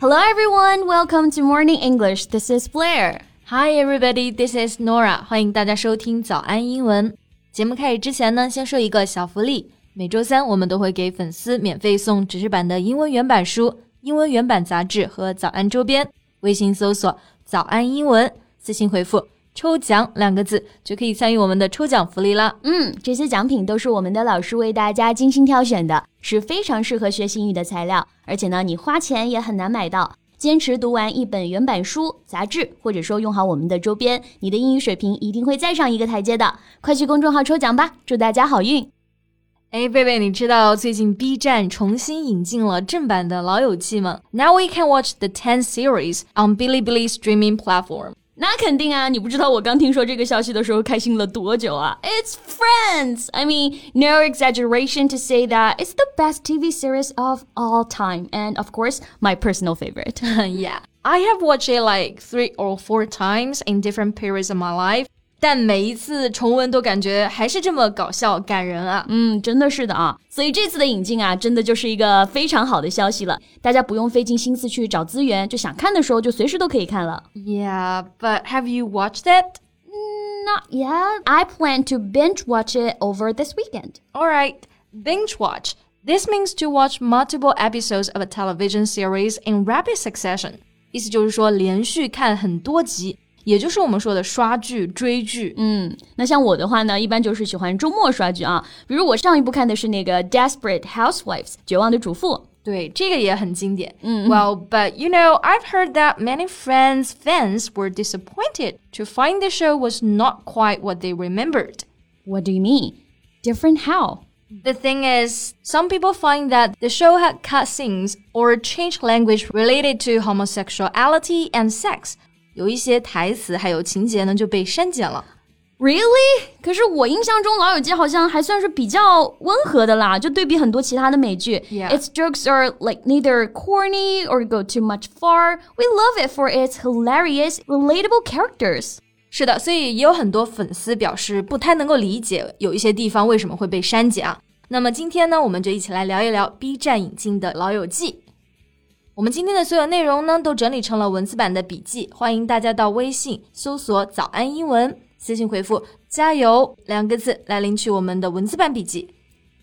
Hello everyone, welcome to Morning English. This is Blair. Hi everybody, this is Nora. 欢迎大家收听早安英文。节目开始之前呢，先说一个小福利。每周三我们都会给粉丝免费送纸质版的英文原版书、英文原版杂志和早安周边。微信搜索“早安英文”，私信回复“抽奖”两个字，就可以参与我们的抽奖福利啦。嗯，这些奖品都是我们的老师为大家精心挑选的，是非常适合学习英语的材料。而且呢，你花钱也很难买到。坚持读完一本原版书、杂志，或者说用好我们的周边，你的英语水平一定会再上一个台阶的。快去公众号抽奖吧，祝大家好运！哎，贝贝，你知道最近 B 站重新引进了正版的《老友记》吗？Now we can watch the ten series on Bilibili streaming platform. 那肯定啊！你不知道我刚听说这个消息的时候开心了多久啊！It's Friends. I mean, no exaggeration to say that it's the best TV series of all time, and of course, my personal favorite. yeah, I have watched it like three or four times in different periods of my life. 但每一次重温都感觉还是这么搞笑感人啊！嗯，真的是的啊！所以这次的引进啊，真的就是一个非常好的消息了。大家不用费尽心思去找资源，就想看的时候就随时都可以看了。Yeah, but have you watched it? Not yet. I plan to binge watch it over this weekend. All right, binge watch. This means to watch multiple episodes of a television series in rapid succession. 意思就是说连续看很多集。也就是我们说的刷剧、追剧。嗯，那像我的话呢，一般就是喜欢周末刷剧啊。比如我上一部看的是那个《Desperate Housewives》绝望的主妇。对，这个也很经典。嗯，Well, but you know, I've heard that many Friends fans were disappointed to find the show was not quite what they remembered. What do you mean? Different how? The thing is, some people find that the show had cut scenes or changed language related to homosexuality and sex. 有一些台词还有情节呢就被删减了。Really？可是我印象中《老友记》好像还算是比较温和的啦，就对比很多其他的美剧。Yeah. Its jokes are like neither corny or go too much far. We love it for its hilarious, relatable characters. 是的，所以也有很多粉丝表示不太能够理解有一些地方为什么会被删减啊。那么今天呢，我们就一起来聊一聊 B 站引进的《老友记》。我们今天的所有内容呢，都整理成了文字版的笔记，欢迎大家到微信搜索“早安英文”，私信回复“加油”两个字来领取我们的文字版笔记。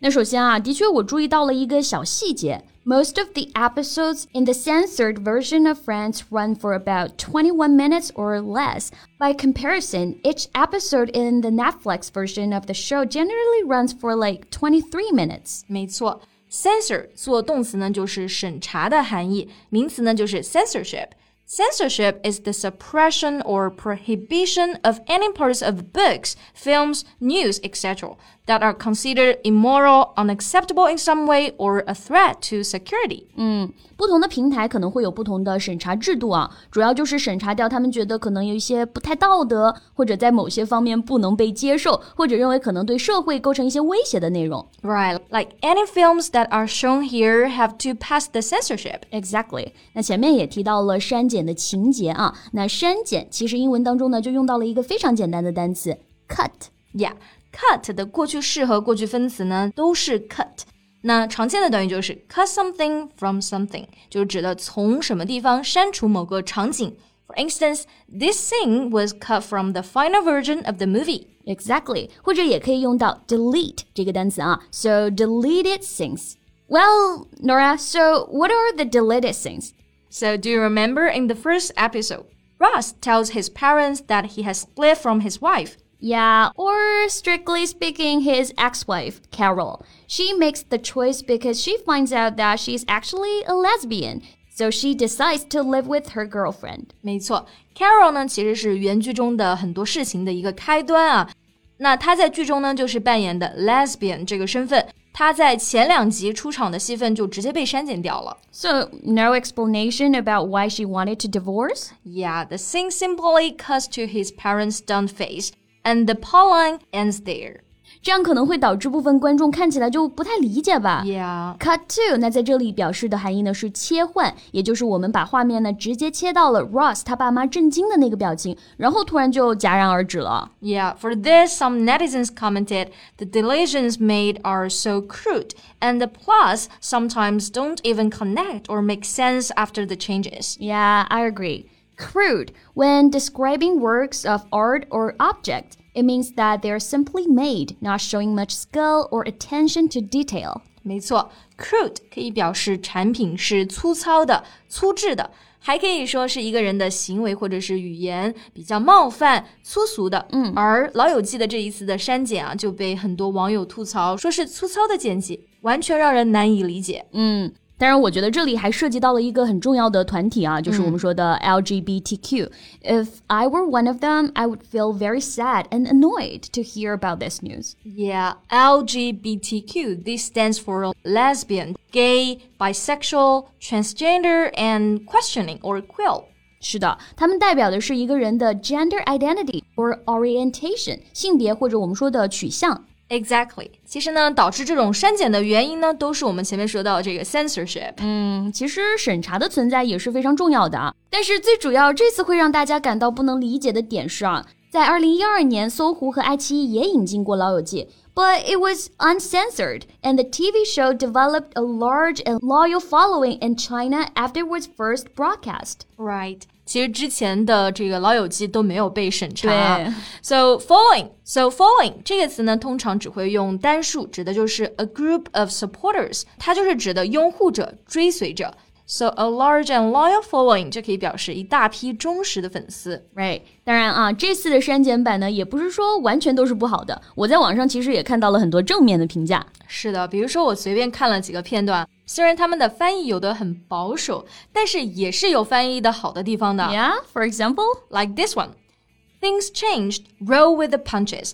那首先啊，的确我注意到了一个小细节。Most of the episodes in the censored version of Friends run for about 21 minutes or less. By comparison, each episode in the Netflix version of the show generally runs for like 23 minutes. 没错。 Censor 做动词呢，就是审查的含义；名词呢，就是 censorship。Censorship is the suppression or prohibition of any parts of books, films, news, etc. that are considered immoral, unacceptable in some way, or a threat to security. 嗯，不同的平台可能会有不同的审查制度啊，主要就是审查掉他们觉得可能有一些不太道德，或者在某些方面不能被接受，或者认为可能对社会构成一些威胁的内容。Right, like any films that are shown here have to pass the censorship. Exactly. 那前面也提到了删减。 简的情节啊，那删减其实英文当中呢就用到了一个非常简单的单词 cut。Yeah，cut 的过去式和过去分词呢都是 cut。那常见的短语就是 cut something from something，就是指的从什么地方删除某个场景。For instance, this scene was cut from the final version of the movie. Exactly，或者也可以用到 delete 这个单词啊。So deleted scenes. Well, Nora, so what are the deleted scenes? So, do you remember in the first episode, Ross tells his parents that he has split from his wife? Yeah, or strictly speaking, his ex wife, Carol. She makes the choice because she finds out that she's actually a lesbian. So she decides to live with her girlfriend. 没错，Carol 呢其实是原剧中的很多事情的一个开端啊。那她在剧中呢就是扮演的 lesbian 这个身份。 他在前两集出场的戏份就直接被删减掉了。So no explanation about why she wanted to divorce? Yeah, the scene simply cuts to his parents' stunned face, and the plotline ends there. 这样可能会导致部分观众看起来就不太理解吧。 Yeah. Cut to，那在这里表示的含义呢是切换，也就是我们把画面呢直接切到了 Ross 他爸妈震惊的那个表情，然后突然就戛然而止了。 Yeah, for this, some netizens commented the deletions made are so crude, and the plots sometimes don't even connect or make sense after the changes. Yeah, I agree. Crude, when describing works of art or object, it means that they're simply made, not showing much skill or attention to detail. 没错，crude 可以表示产品是粗糙的、粗制的，还可以说是一个人的行为或者是语言比较冒犯、粗俗的。嗯，而《老友记》的这一次的删减啊，就被很多网友吐槽，说是粗糙的剪辑，完全让人难以理解。嗯， 当然，我觉得这里还涉及到了一个很重要的团体啊，就是我们说的 LGBTQ。If I were one of them, I would feel very sad and annoyed to hear about this news. Yeah, LGBTQ. This stands for lesbian, gay, bisexual, transgender, and questioning or queer. 是的，他们代表的是一个人的 gender identity or orientation，性别或者我们说的取向。 Exactly. 其实呢，导致这种删减的原因呢，都是我们前面说到这个 censorship。嗯，其实审查的存在也是非常重要的啊。但是最主要，这次会让大家感到不能理解的点是啊，在二零一二年，搜狐和爱奇艺也引进过《老友记》，but it was uncensored, and the TV show developed a large and loyal following in China after it was first broadcast. Right. 其实之前的这个《老友记》都没有被审查对。 So following, so following 这个词呢，通常只会用单数，指的就是 a group of supporters，它就是指的拥护者、追随者。 So a large and loyal following 就可以表示一大批忠实的粉丝。 Right，当然啊，这次的删减版呢，也不是说完全都是不好的。我在网上其实也看到了很多正面的评价。是的，比如说我随便看了几个片段，虽然他们的翻译有的很保守，但是也是有翻译的好的地方的。 Yeah, for example. Like this one. Things changed. Roll with the punches.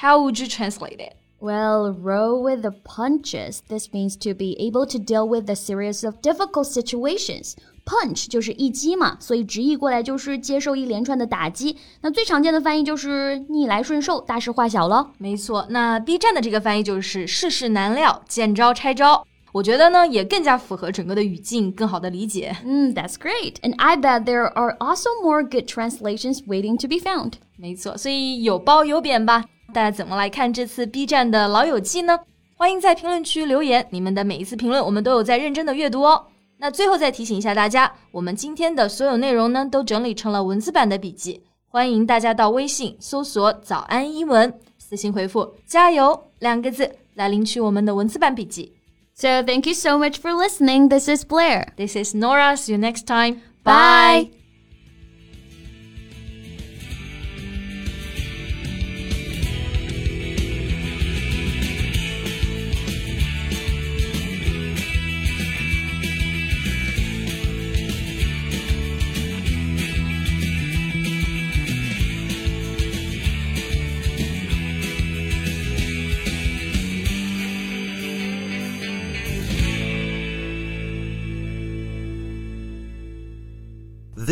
How would you translate it? Well, roll with the punches. This means to be able to deal with a series of difficult situations. Punch 就是一击嘛，所以直译过来就是接受一连串的打击。那最常见的翻译就是逆来顺受，大事化小了。没错，那 B 站的这个翻译就是世事难料，见招拆招。我觉得呢，也更加符合整个的语境，更好的理解。嗯，That's great. And I bet there are also more good translations waiting to be found. 没错，所以有褒有贬吧。 大家怎么来看这次 B 站的老友记呢？欢迎在评论区留言，你们的每一次评论我们都有在认真的阅读哦。那最后再提醒一下大家，我们今天的所有内容呢，都整理成了文字版的笔记，欢迎大家到微信搜索“早安英文”，私信回复“加油”两个字来领取我们的文字版笔记。So thank you so much for listening. This is Blair. This is Nora. See you next time. Bye.